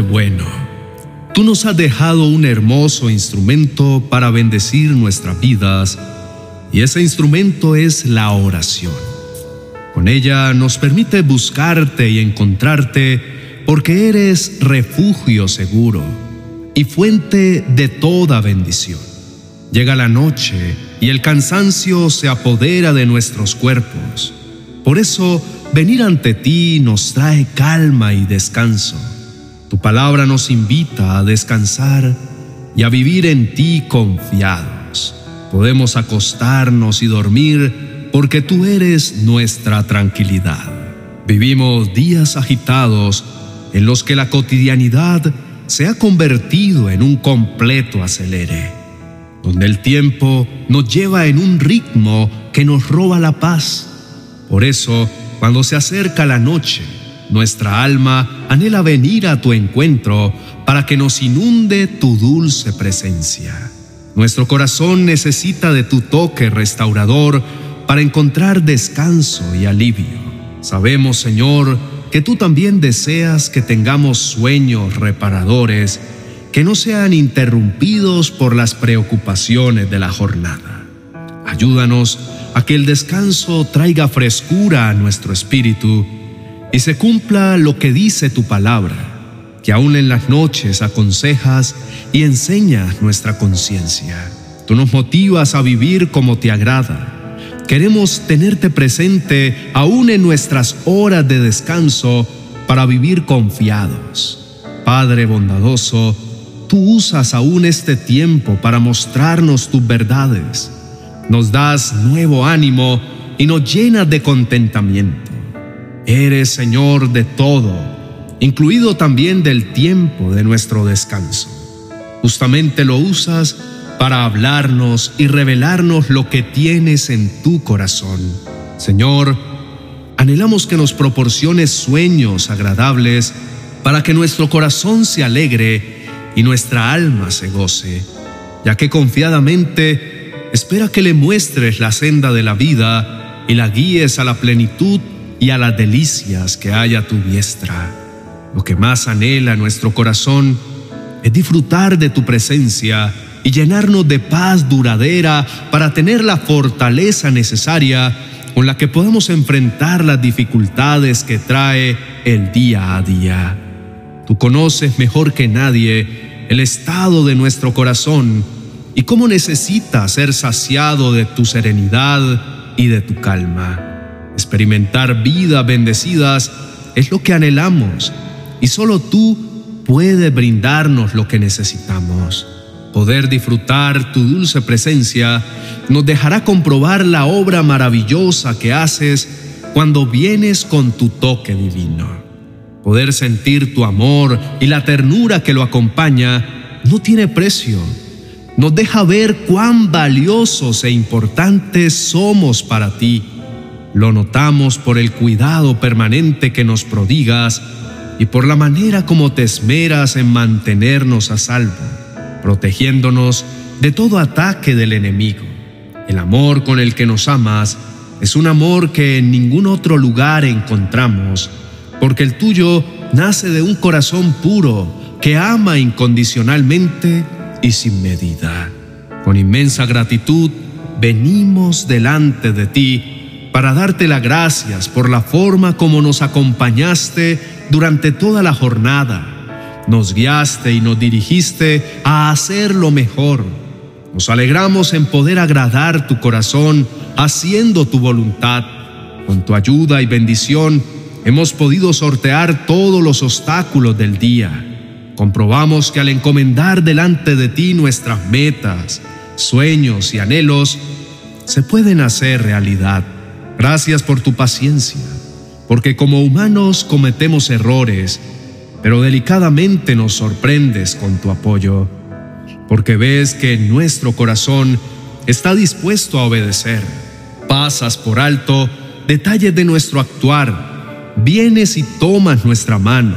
Bueno, tú nos has dejado un hermoso instrumento para bendecir nuestras vidas y ese instrumento es la oración. Con ella nos permite buscarte y encontrarte porque eres refugio seguro y fuente de toda bendición. Llega la noche y el cansancio se apodera de nuestros cuerpos. Por eso, venir ante ti nos trae calma y descanso. Tu palabra nos invita a descansar y a vivir en ti confiados. Podemos acostarnos y dormir porque tú eres nuestra tranquilidad. Vivimos días agitados en los que la cotidianidad se ha convertido en un completo acelere, donde el tiempo nos lleva en un ritmo que nos roba la paz. Por eso, cuando se acerca la noche, nuestra alma anhela venir a tu encuentro para que nos inunde tu dulce presencia. Nuestro corazón necesita de tu toque restaurador para encontrar descanso y alivio. Sabemos, Señor, que tú también deseas que tengamos sueños reparadores que no sean interrumpidos por las preocupaciones de la jornada. Ayúdanos a que el descanso traiga frescura a nuestro espíritu y se cumpla lo que dice tu palabra, que aún en las noches aconsejas y enseñas nuestra conciencia. Tú nos motivas a vivir como te agrada Queremos tenerte presente aún en nuestras horas de descanso para vivir confiados. Padre bondadoso, tú usas aún este tiempo para mostrarnos tus verdades. Nos das nuevo ánimo y nos llenas de contentamiento. Eres Señor de todo, incluido también del tiempo de nuestro descanso. Justamente lo usas para hablarnos y revelarnos lo que tienes en tu corazón. Señor, anhelamos que nos proporciones sueños agradables para que nuestro corazón se alegre y nuestra alma se goce, ya que confiadamente espera que le muestres la senda de la vida y la guíes a la plenitud y a las delicias que hay a tu diestra. Lo que más anhela nuestro corazón es disfrutar de tu presencia y llenarnos de paz duradera para tener la fortaleza necesaria con la que podemos enfrentar las dificultades que trae el día a día. Tú conoces mejor que nadie el estado de nuestro corazón y cómo necesita ser saciado de tu serenidad y de tu calma. Experimentar vidas bendecidas es lo que anhelamos y solo tú puedes brindarnos lo que necesitamos. Poder disfrutar tu dulce presencia nos dejará comprobar la obra maravillosa que haces cuando vienes con tu toque divino. Poder sentir tu amor y la ternura que lo acompaña no tiene precio. Nos deja ver cuán valiosos e importantes somos para ti. Lo notamos por el cuidado permanente que nos prodigas y por la manera como te esmeras en mantenernos a salvo protegiéndonos de todo ataque del enemigo. El amor con el que nos amas es un amor que en ningún otro lugar encontramos, porque el tuyo nace de un corazón puro que ama incondicionalmente y sin medida. Con inmensa gratitud venimos delante de ti para darte las gracias por la forma como nos acompañaste durante toda la jornada nos guiaste y nos dirigiste a hacer lo mejor. Nos alegramos en poder agradar tu corazón haciendo tu voluntad. Con tu ayuda y bendición hemos podido sortear todos los obstáculos del día. Comprobamos que al encomendar delante de ti nuestras metas, sueños y anhelos, se pueden hacer realidad. Gracias por tu paciencia, porque como humanos cometemos errores pero delicadamente nos sorprendes con tu apoyo, porque ves que nuestro corazón está dispuesto a obedecer. Pasas por alto detalles de nuestro actuar, vienes y tomas nuestra mano,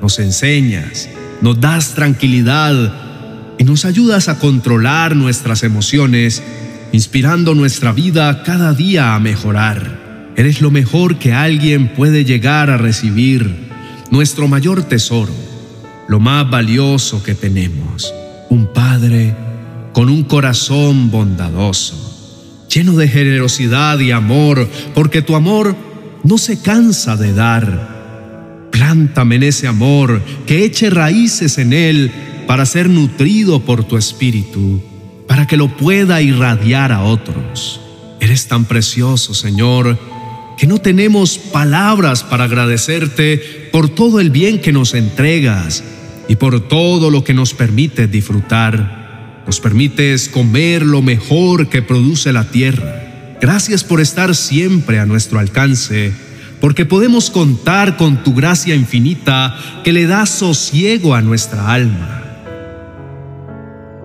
nos enseñas, nos das tranquilidad y nos ayudas a controlar nuestras emociones, inspirando nuestra vida cada día a mejorar. Eres lo mejor que alguien puede llegar a recibir nuestro mayor tesoro. lo más valioso que tenemos, un Padre con un corazón bondadoso, lleno de generosidad y amor, porque tu amor no se cansa de dar. Plántame en ese amor, que eche raíces en él para ser nutrido por tu espíritu, para que lo pueda irradiar a otros. Eres tan precioso, Señor, que no tenemos palabras para agradecerte por todo el bien que nos entregas y por todo lo que nos permite disfrutar. Nos permites comer lo mejor que produce la tierra. Gracias por estar siempre a nuestro alcance, porque podemos contar con tu gracia infinita que le da sosiego a nuestra alma.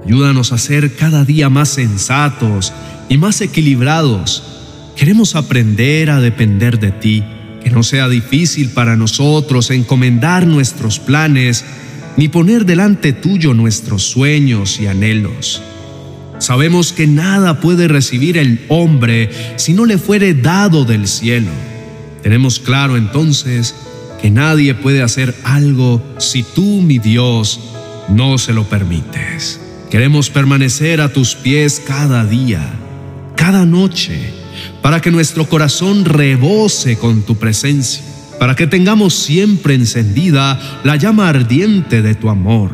Ayúdanos a ser cada día más sensatos y más equilibrados. Queremos aprender a depender de ti, que no sea difícil para nosotros encomendar nuestros planes ni poner delante tuyo nuestros sueños y anhelos. Sabemos que nada puede recibir el hombre si no le fuere dado del cielo. Tenemos claro entonces que nadie puede hacer algo si tú, mi Dios, no se lo permites. Queremos permanecer a tus pies cada día, cada noche, para que nuestro corazón rebose con tu presencia para que tengamos siempre encendida la llama ardiente de tu amor.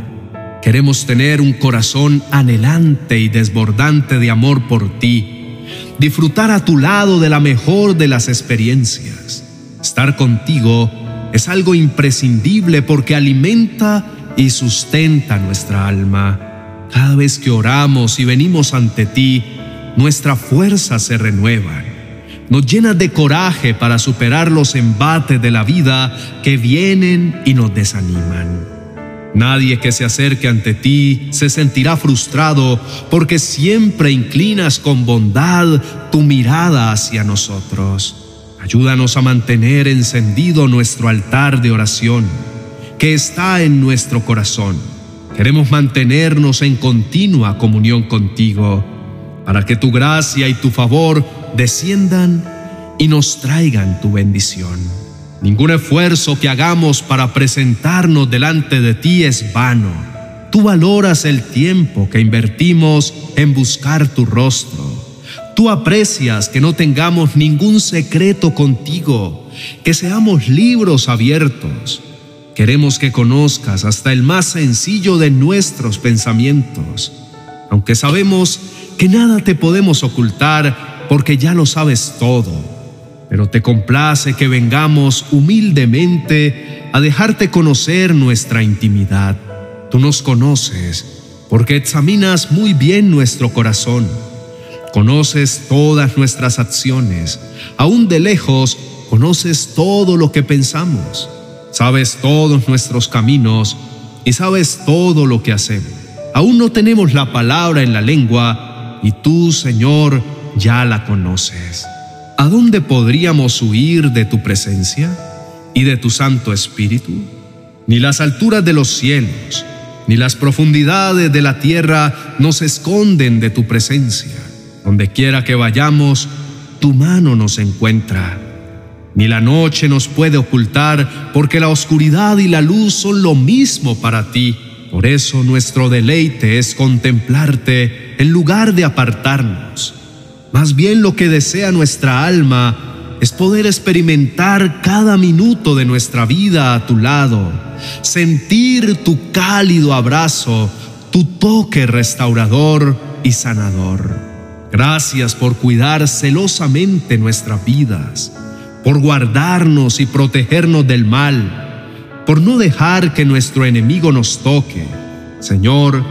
Queremos tener un corazón anhelante y desbordante de amor por ti, disfrutar a tu lado de la mejor de las experiencias. Estar contigo es algo imprescindible porque alimenta y sustenta nuestra alma. Cada vez que oramos y venimos ante ti, nuestra fuerza se renueva nos llena de coraje para superar los embates de la vida que vienen y nos desaniman. Nadie que se acerque ante ti se sentirá frustrado porque siempre inclinas con bondad tu mirada hacia nosotros. Ayúdanos a mantener encendido nuestro altar de oración que está en nuestro corazón. Queremos mantenernos en continua comunión contigo para que tu gracia y tu favor desciendan y nos traigan tu bendición. Ningún esfuerzo que hagamos para presentarnos delante de ti es vano. Tú valoras el tiempo que invertimos en buscar tu rostro. Tú aprecias que no tengamos ningún secreto contigo, que seamos libros abiertos. Queremos que conozcas hasta el más sencillo de nuestros pensamientos, aunque sabemos que nada te podemos ocultar porque ya lo sabes todo, pero te complace que vengamos humildemente a dejarte conocer nuestra intimidad. Tú nos conoces porque examinas muy bien nuestro corazón. Conoces todas nuestras acciones. Aún de lejos conoces todo lo que pensamos. Sabes todos nuestros caminos y sabes todo lo que hacemos. Aún no tenemos la palabra en la lengua y tú, Señor, ya la conoces. ¿A dónde podríamos huir de tu presencia y de tu Santo Espíritu? Ni las alturas de los cielos, ni las profundidades de la tierra nos esconden de tu presencia. Donde quiera que vayamos, tu mano nos encuentra. Ni la noche nos puede ocultar, porque la oscuridad y la luz son lo mismo para ti. Por eso nuestro deleite es contemplarte en lugar de apartarnos. Más bien lo que desea nuestra alma es poder experimentar cada minuto de nuestra vida a tu lado, sentir tu cálido abrazo, tu toque restaurador y sanador. Gracias por cuidar celosamente nuestras vidas, por guardarnos y protegernos del mal, por no dejar que nuestro enemigo nos toque. Señor,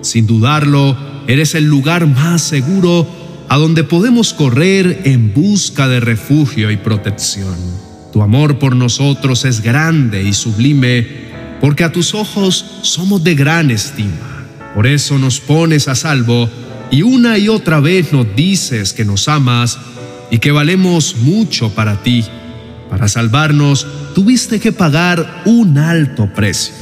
sin dudarlo, eres el lugar más seguro a donde podemos correr en busca de refugio y protección. Tu amor por nosotros es grande y sublime, porque a tus ojos somos de gran estima. Por eso nos pones a salvo y una y otra vez nos dices que nos amas y que valemos mucho para ti. Para salvarnos tuviste que pagar un alto precio.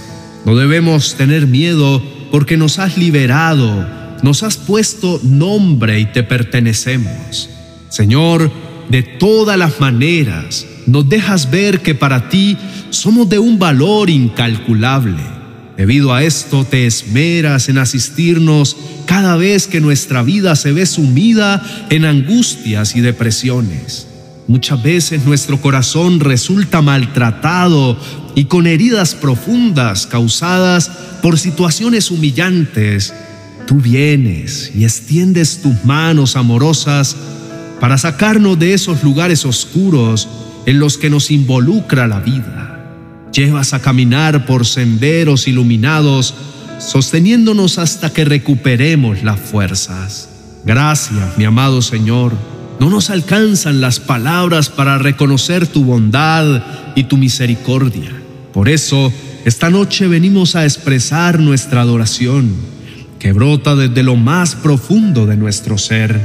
No debemos tener miedo porque nos has liberado nos has puesto nombre y te pertenecemos. Señor, de todas las maneras, nos dejas ver que para ti somos de un valor incalculable. Debido a esto te esmeras en asistirnos cada vez que nuestra vida se ve sumida en angustias y depresiones. Muchas veces nuestro corazón resulta maltratado y con heridas profundas causadas por situaciones humillantes. Tú vienes y extiendes tus manos amorosas para sacarnos de esos lugares oscuros en los que nos involucra la vida llevas a caminar por senderos iluminados, sosteniéndonos hasta que recuperemos las fuerzas. Gracias, mi amado Señor. No nos alcanzan las palabras para reconocer tu bondad y tu misericordia. Por eso, esta noche venimos a expresar nuestra adoración, que brota desde lo más profundo de nuestro ser,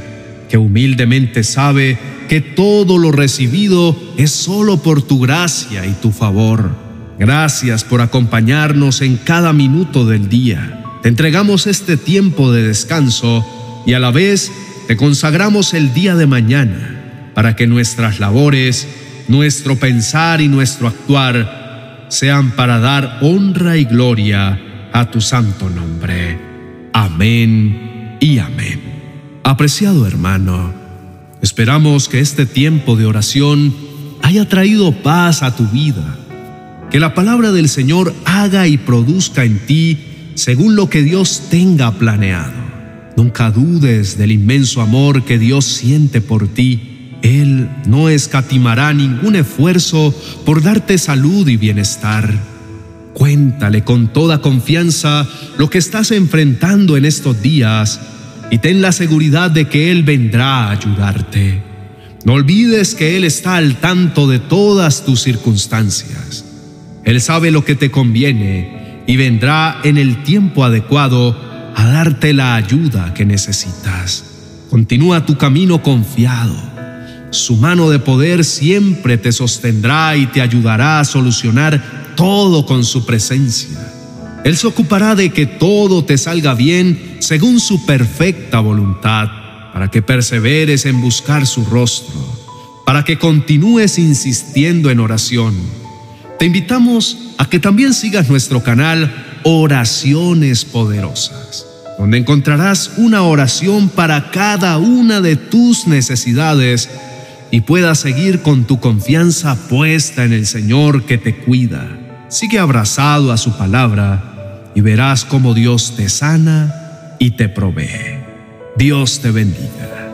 que humildemente sabe que todo lo recibido es solo por tu gracia y tu favor. Gracias por acompañarnos en cada minuto del día. Te entregamos este tiempo de descanso y a la vez te consagramos el día de mañana para que nuestras labores, nuestro pensar y nuestro actuar sean para dar honra y gloria a tu santo nombre. Amén y amén. Apreciado hermano, esperamos que este tiempo de oración haya traído paz a tu vida que la palabra del Señor haga y produzca en ti según lo que Dios tenga planeado. Nunca dudes del inmenso amor que Dios siente por ti. Él no escatimará ningún esfuerzo por darte salud y bienestar. Cuéntale con toda confianza lo que estás enfrentando en estos días y ten la seguridad de que Él vendrá a ayudarte. No olvides que Él está al tanto de todas tus circunstancias. Él sabe lo que te conviene y vendrá en el tiempo adecuado a darte la ayuda que necesitas. Continúa tu camino confiado. Su mano de poder siempre te sostendrá y te ayudará a solucionar todo con su presencia. Él se ocupará de que todo te salga bien según su perfecta voluntad, para que perseveres en buscar su rostro, para que continúes insistiendo en oración te invitamos a que también sigas nuestro canal Oraciones Poderosas, donde encontrarás una oración para cada una de tus necesidades y puedas seguir con tu confianza puesta en el Señor que te cuida. Sigue abrazado a su palabra y verás cómo Dios te sana y te provee. Dios te bendiga.